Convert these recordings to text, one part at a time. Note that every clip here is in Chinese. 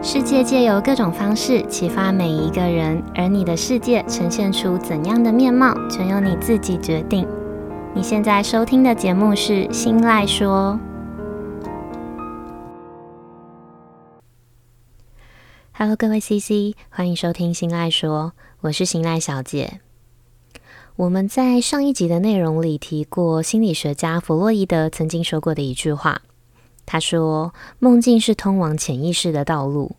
世界借由各种方式启发每一个人，而你的世界呈现出怎样的面貌，全由你自己决定。你现在收听的节目是《新赖说》。Hello，各位 CC，欢迎收听《新赖说》，我是新赖小姐。我们在上一集的内容里提过，心理学家弗洛伊德曾经说过的一句话。他说：“梦境是通往潜意识的道路。”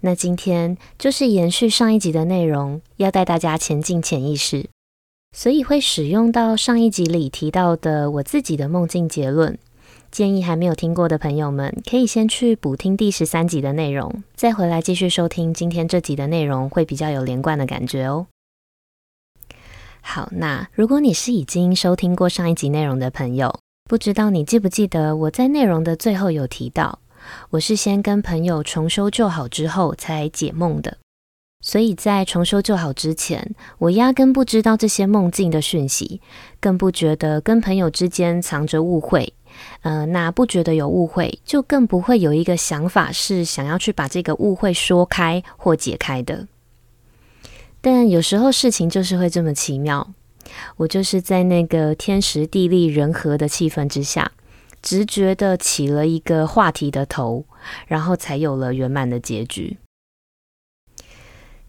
那今天就是延续上一集的内容，要带大家前进潜意识，所以会使用到上一集里提到的我自己的梦境结论。建议还没有听过的朋友们，可以先去补听第十三集的内容，再回来继续收听今天这集的内容，会比较有连贯的感觉哦。好，那如果你是已经收听过上一集内容的朋友，不知道你记不记得我在内容的最后有提到，我是先跟朋友重修旧好之后才解梦的，所以在重修旧好之前，我压根不知道这些梦境的讯息，更不觉得跟朋友之间藏着误会，呃，那不觉得有误会，就更不会有一个想法是想要去把这个误会说开或解开的。但有时候事情就是会这么奇妙。我就是在那个天时地利人和的气氛之下，直觉的起了一个话题的头，然后才有了圆满的结局。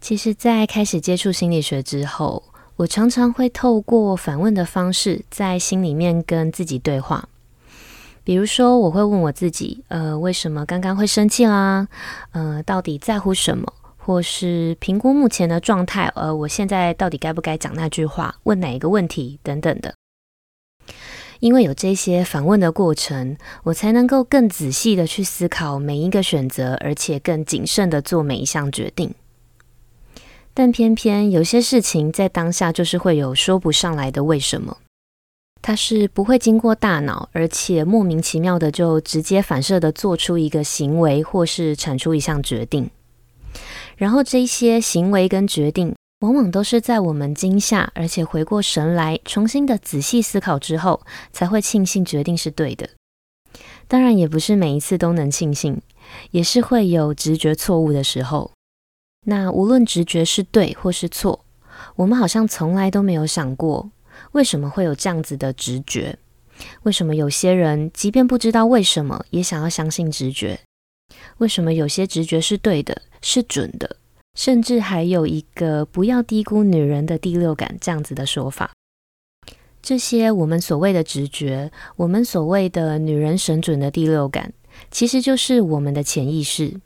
其实，在开始接触心理学之后，我常常会透过反问的方式，在心里面跟自己对话。比如说，我会问我自己：呃，为什么刚刚会生气啦？呃，到底在乎什么？或是评估目前的状态，呃，我现在到底该不该讲那句话，问哪一个问题等等的。因为有这些反问的过程，我才能够更仔细的去思考每一个选择，而且更谨慎的做每一项决定。但偏偏有些事情在当下就是会有说不上来的为什么，它是不会经过大脑，而且莫名其妙的就直接反射的做出一个行为，或是产出一项决定。然后这些行为跟决定，往往都是在我们惊吓，而且回过神来，重新的仔细思考之后，才会庆幸决定是对的。当然，也不是每一次都能庆幸，也是会有直觉错误的时候。那无论直觉是对或是错，我们好像从来都没有想过，为什么会有这样子的直觉？为什么有些人即便不知道为什么，也想要相信直觉？为什么有些直觉是对的？是准的，甚至还有一个不要低估女人的第六感这样子的说法。这些我们所谓的直觉，我们所谓的女人神准的第六感，其实就是我们的潜意识，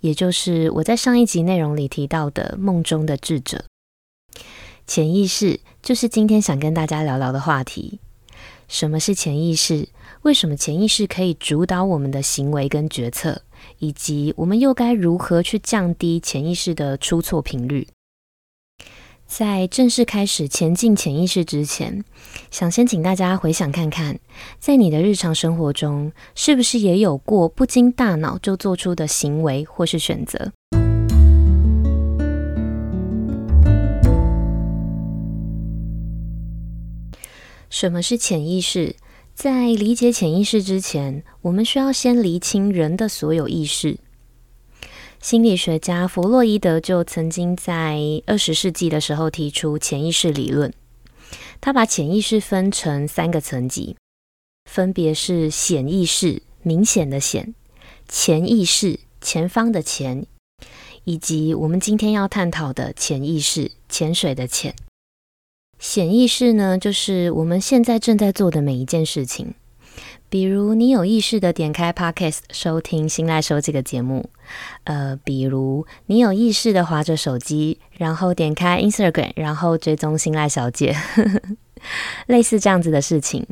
也就是我在上一集内容里提到的梦中的智者。潜意识就是今天想跟大家聊聊的话题。什么是潜意识？为什么潜意识可以主导我们的行为跟决策？以及我们又该如何去降低潜意识的出错频率？在正式开始前进潜意识之前，想先请大家回想看看，在你的日常生活中，是不是也有过不经大脑就做出的行为或是选择？什么是潜意识？在理解潜意识之前，我们需要先厘清人的所有意识。心理学家弗洛伊德就曾经在二十世纪的时候提出潜意识理论。他把潜意识分成三个层级，分别是显意识（明显的显）、潜意识（前方的潜），以及我们今天要探讨的潜意识（潜水的潜）。显意识呢，就是我们现在正在做的每一件事情。比如，你有意识的点开 Podcast 收听《心赖收》这个节目，呃，比如你有意识的划着手机，然后点开 Instagram，然后追踪新赖小姐，类似这样子的事情，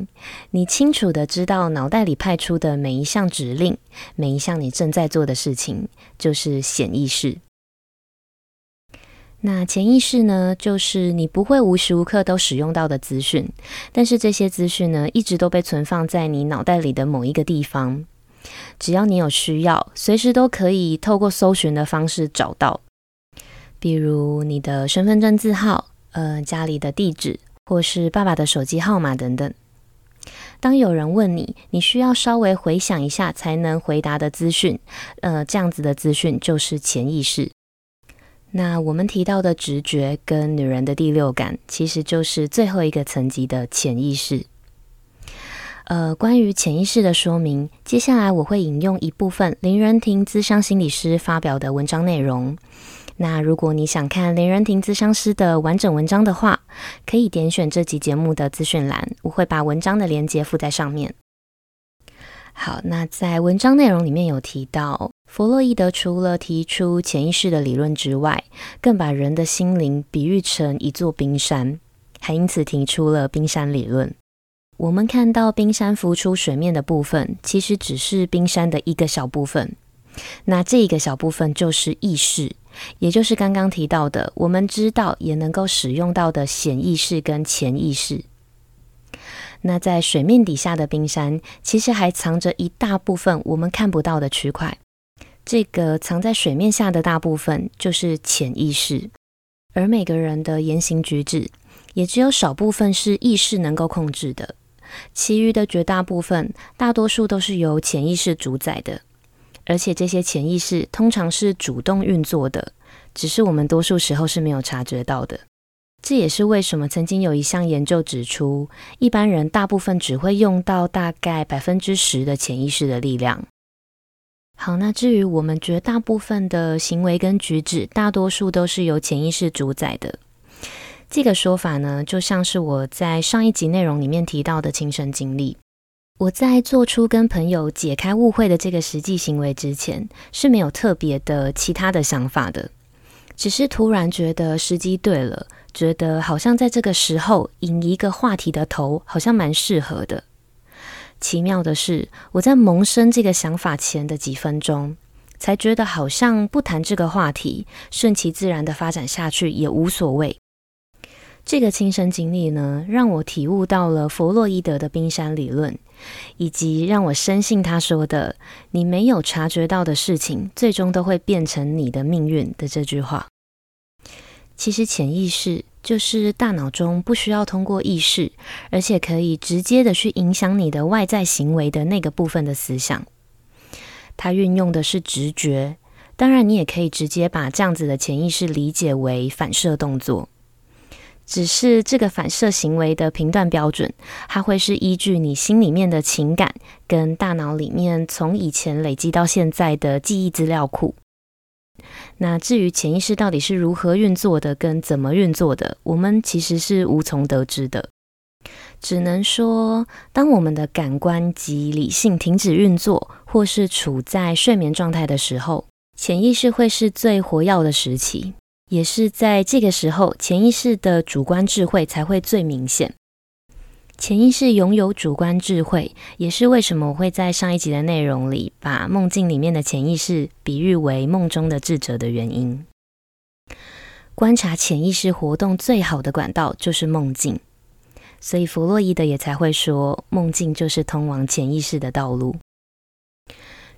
你清楚的知道脑袋里派出的每一项指令，每一项你正在做的事情，就是显意识。那潜意识呢，就是你不会无时无刻都使用到的资讯，但是这些资讯呢，一直都被存放在你脑袋里的某一个地方。只要你有需要，随时都可以透过搜寻的方式找到，比如你的身份证字号、呃，家里的地址，或是爸爸的手机号码等等。当有人问你，你需要稍微回想一下才能回答的资讯，呃，这样子的资讯就是潜意识。那我们提到的直觉跟女人的第六感，其实就是最后一个层级的潜意识。呃，关于潜意识的说明，接下来我会引用一部分林仁婷咨商心理师发表的文章内容。那如果你想看林仁婷咨商师的完整文章的话，可以点选这集节目的资讯栏，我会把文章的连接附在上面。好，那在文章内容里面有提到，弗洛伊德除了提出潜意识的理论之外，更把人的心灵比喻成一座冰山，还因此提出了冰山理论。我们看到冰山浮出水面的部分，其实只是冰山的一个小部分。那这一个小部分就是意识。也就是刚刚提到的，我们知道也能够使用到的显意识跟潜意识。那在水面底下的冰山，其实还藏着一大部分我们看不到的区块。这个藏在水面下的大部分就是潜意识，而每个人的言行举止，也只有少部分是意识能够控制的，其余的绝大部分，大多数都是由潜意识主宰的。而且这些潜意识通常是主动运作的，只是我们多数时候是没有察觉到的。这也是为什么曾经有一项研究指出，一般人大部分只会用到大概百分之十的潜意识的力量。好，那至于我们绝大部分的行为跟举止，大多数都是由潜意识主宰的。这个说法呢，就像是我在上一集内容里面提到的亲身经历。我在做出跟朋友解开误会的这个实际行为之前，是没有特别的其他的想法的，只是突然觉得时机对了，觉得好像在这个时候引一个话题的头，好像蛮适合的。奇妙的是，我在萌生这个想法前的几分钟，才觉得好像不谈这个话题，顺其自然的发展下去也无所谓。这个亲身经历呢，让我体悟到了弗洛伊德的冰山理论，以及让我深信他说的“你没有察觉到的事情，最终都会变成你的命运”的这句话。其实潜意识就是大脑中不需要通过意识，而且可以直接的去影响你的外在行为的那个部分的思想。它运用的是直觉，当然你也可以直接把这样子的潜意识理解为反射动作。只是这个反射行为的评断标准，它会是依据你心里面的情感跟大脑里面从以前累积到现在的记忆资料库。那至于潜意识到底是如何运作的，跟怎么运作的，我们其实是无从得知的。只能说，当我们的感官及理性停止运作，或是处在睡眠状态的时候，潜意识会是最活跃的时期。也是在这个时候，潜意识的主观智慧才会最明显。潜意识拥有主观智慧，也是为什么我会在上一集的内容里把梦境里面的潜意识比喻为梦中的智者的原因。观察潜意识活动最好的管道就是梦境，所以弗洛伊德也才会说，梦境就是通往潜意识的道路。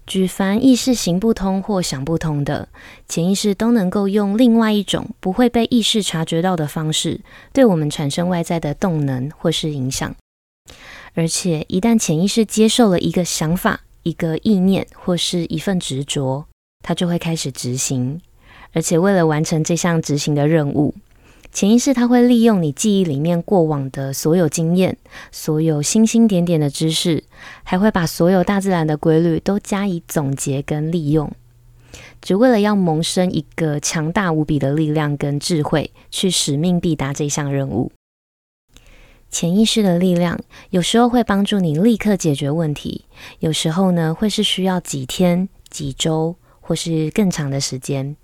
举凡意识行不通或想不通的，潜意识都能够用另外一种不会被意识察觉到的方式，对我们产生外在的动能或是影响。而且，一旦潜意识接受了一个想法、一个意念或是一份执着，它就会开始执行。而且，为了完成这项执行的任务，潜意识它会利用你记忆里面过往的所有经验、所有星星点点的知识，还会把所有大自然的规律都加以总结跟利用，只为了要萌生一个强大无比的力量跟智慧，去使命必达这项任务。潜意识的力量有时候会帮助你立刻解决问题，有时候呢会是需要几天、几周或是更长的时间。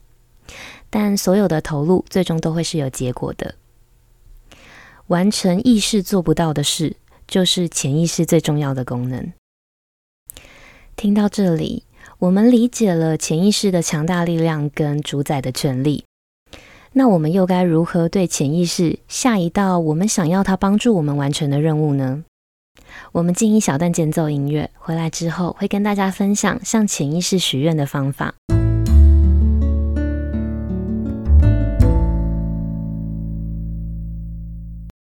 但所有的投入最终都会是有结果的。完成意识做不到的事，就是潜意识最重要的功能。听到这里，我们理解了潜意识的强大力量跟主宰的权利。那我们又该如何对潜意识下一道我们想要它帮助我们完成的任务呢？我们进一小段间奏音乐，回来之后会跟大家分享向潜意识许愿的方法。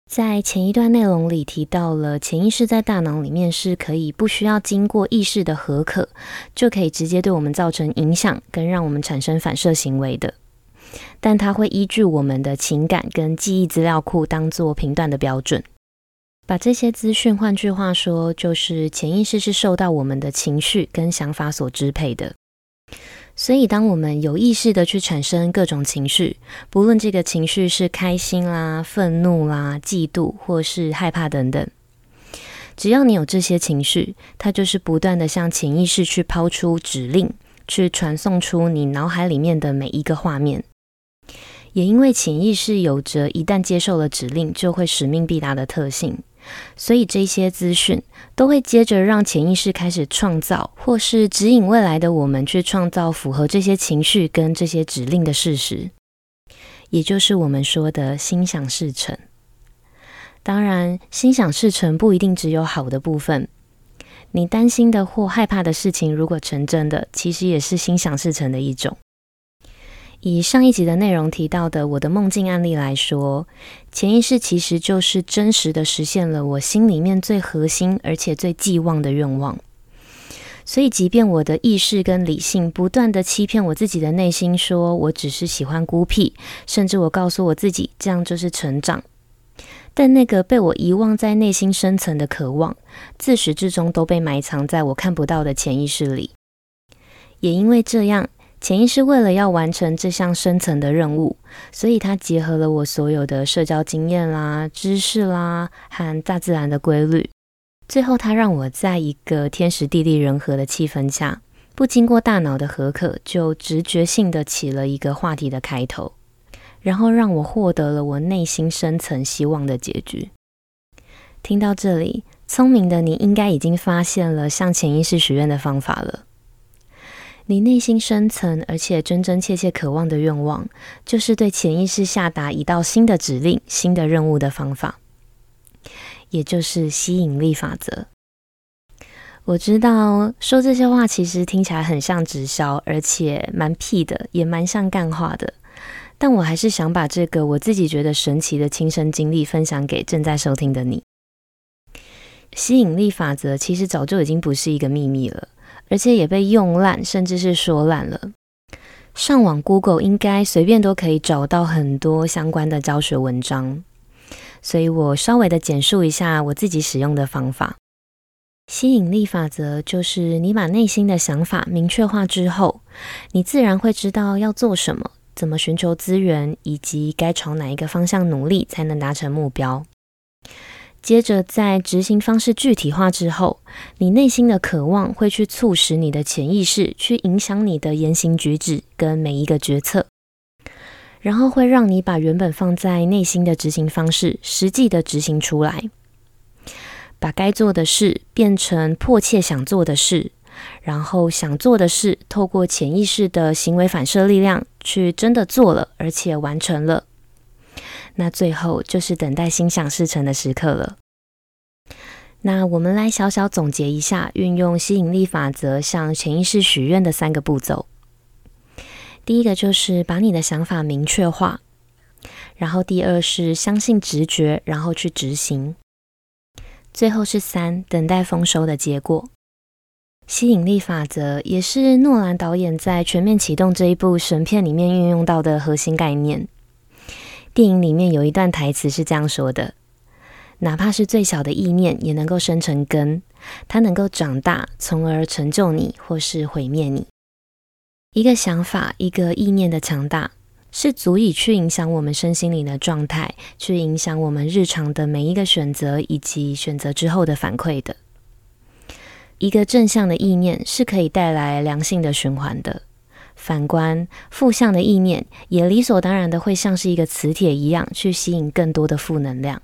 在前一段内容里提到了，潜意识在大脑里面是可以不需要经过意识的核可，就可以直接对我们造成影响，跟让我们产生反射行为的。但它会依据我们的情感跟记忆资料库当做评断的标准，把这些资讯，换句话说，就是潜意识是受到我们的情绪跟想法所支配的。所以，当我们有意识的去产生各种情绪，不论这个情绪是开心啦、愤怒啦、嫉妒或是害怕等等，只要你有这些情绪，它就是不断的向潜意识去抛出指令，去传送出你脑海里面的每一个画面。也因为潜意识有着一旦接受了指令，就会使命必达的特性。所以这些资讯都会接着让潜意识开始创造，或是指引未来的我们去创造符合这些情绪跟这些指令的事实，也就是我们说的心想事成。当然，心想事成不一定只有好的部分。你担心的或害怕的事情，如果成真的，其实也是心想事成的一种。以上一集的内容提到的我的梦境案例来说，潜意识其实就是真实的实现了我心里面最核心而且最寄望的愿望。所以，即便我的意识跟理性不断的欺骗我自己的内心，说我只是喜欢孤僻，甚至我告诉我自己这样就是成长，但那个被我遗忘在内心深层的渴望，自始至终都被埋藏在我看不到的潜意识里。也因为这样。潜意识为了要完成这项深层的任务，所以它结合了我所有的社交经验啦、知识啦和大自然的规律。最后，它让我在一个天时地利人和的气氛下，不经过大脑的核可，就直觉性的起了一个话题的开头，然后让我获得了我内心深层希望的结局。听到这里，聪明的你应该已经发现了向潜意识许愿的方法了。你内心深层而且真真切切渴望的愿望，就是对潜意识下达一道新的指令、新的任务的方法，也就是吸引力法则。我知道说这些话其实听起来很像直销，而且蛮屁的，也蛮像干话的。但我还是想把这个我自己觉得神奇的亲身经历分享给正在收听的你。吸引力法则其实早就已经不是一个秘密了。而且也被用烂，甚至是说烂了。上网 Google 应该随便都可以找到很多相关的教学文章，所以我稍微的简述一下我自己使用的方法。吸引力法则就是你把内心的想法明确化之后，你自然会知道要做什么，怎么寻求资源，以及该朝哪一个方向努力才能达成目标。接着，在执行方式具体化之后，你内心的渴望会去促使你的潜意识去影响你的言行举止跟每一个决策，然后会让你把原本放在内心的执行方式实际的执行出来，把该做的事变成迫切想做的事，然后想做的事透过潜意识的行为反射力量去真的做了，而且完成了。那最后就是等待心想事成的时刻了。那我们来小小总结一下，运用吸引力法则向潜意识许愿的三个步骤。第一个就是把你的想法明确化，然后第二是相信直觉，然后去执行，最后是三，等待丰收的结果。吸引力法则也是诺兰导演在《全面启动》这一部神片里面运用到的核心概念。电影里面有一段台词是这样说的：“哪怕是最小的意念，也能够生成根，它能够长大，从而成就你，或是毁灭你。一个想法，一个意念的强大，是足以去影响我们身心灵的状态，去影响我们日常的每一个选择，以及选择之后的反馈的。一个正向的意念是可以带来良性的循环的。”反观负向的意念，也理所当然的会像是一个磁铁一样，去吸引更多的负能量。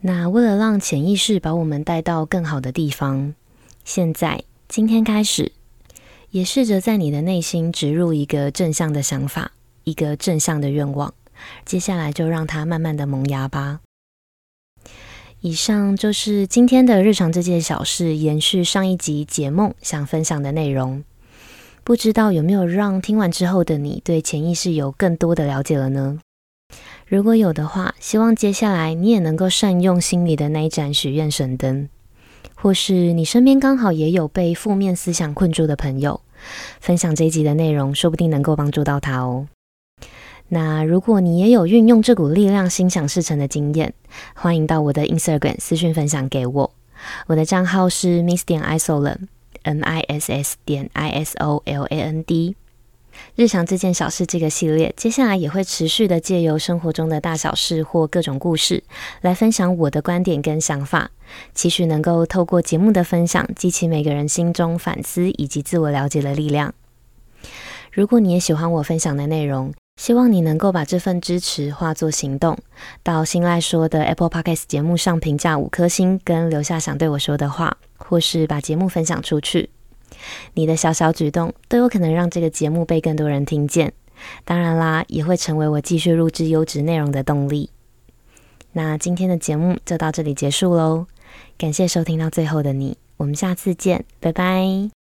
那为了让潜意识把我们带到更好的地方，现在今天开始，也试着在你的内心植入一个正向的想法，一个正向的愿望。接下来就让它慢慢的萌芽吧。以上就是今天的日常这件小事，延续上一集解梦想分享的内容。不知道有没有让听完之后的你对潜意识有更多的了解了呢？如果有的话，希望接下来你也能够善用心里的那一盏许愿神灯，或是你身边刚好也有被负面思想困住的朋友，分享这一集的内容，说不定能够帮助到他哦。那如果你也有运用这股力量心想事成的经验，欢迎到我的 Instagram 私讯分享给我。我的账号是 Miss 点 n i s s 点 I S O L A N D。日常这件小事这个系列，接下来也会持续的借由生活中的大小事或各种故事，来分享我的观点跟想法，期许能够透过节目的分享，激起每个人心中反思以及自我了解的力量。如果你也喜欢我分享的内容，希望你能够把这份支持化作行动，到新赖说的 Apple Podcast 节目上评价五颗星，跟留下想对我说的话，或是把节目分享出去。你的小小举动都有可能让这个节目被更多人听见，当然啦，也会成为我继续录制优质内容的动力。那今天的节目就到这里结束喽，感谢收听到最后的你，我们下次见，拜拜。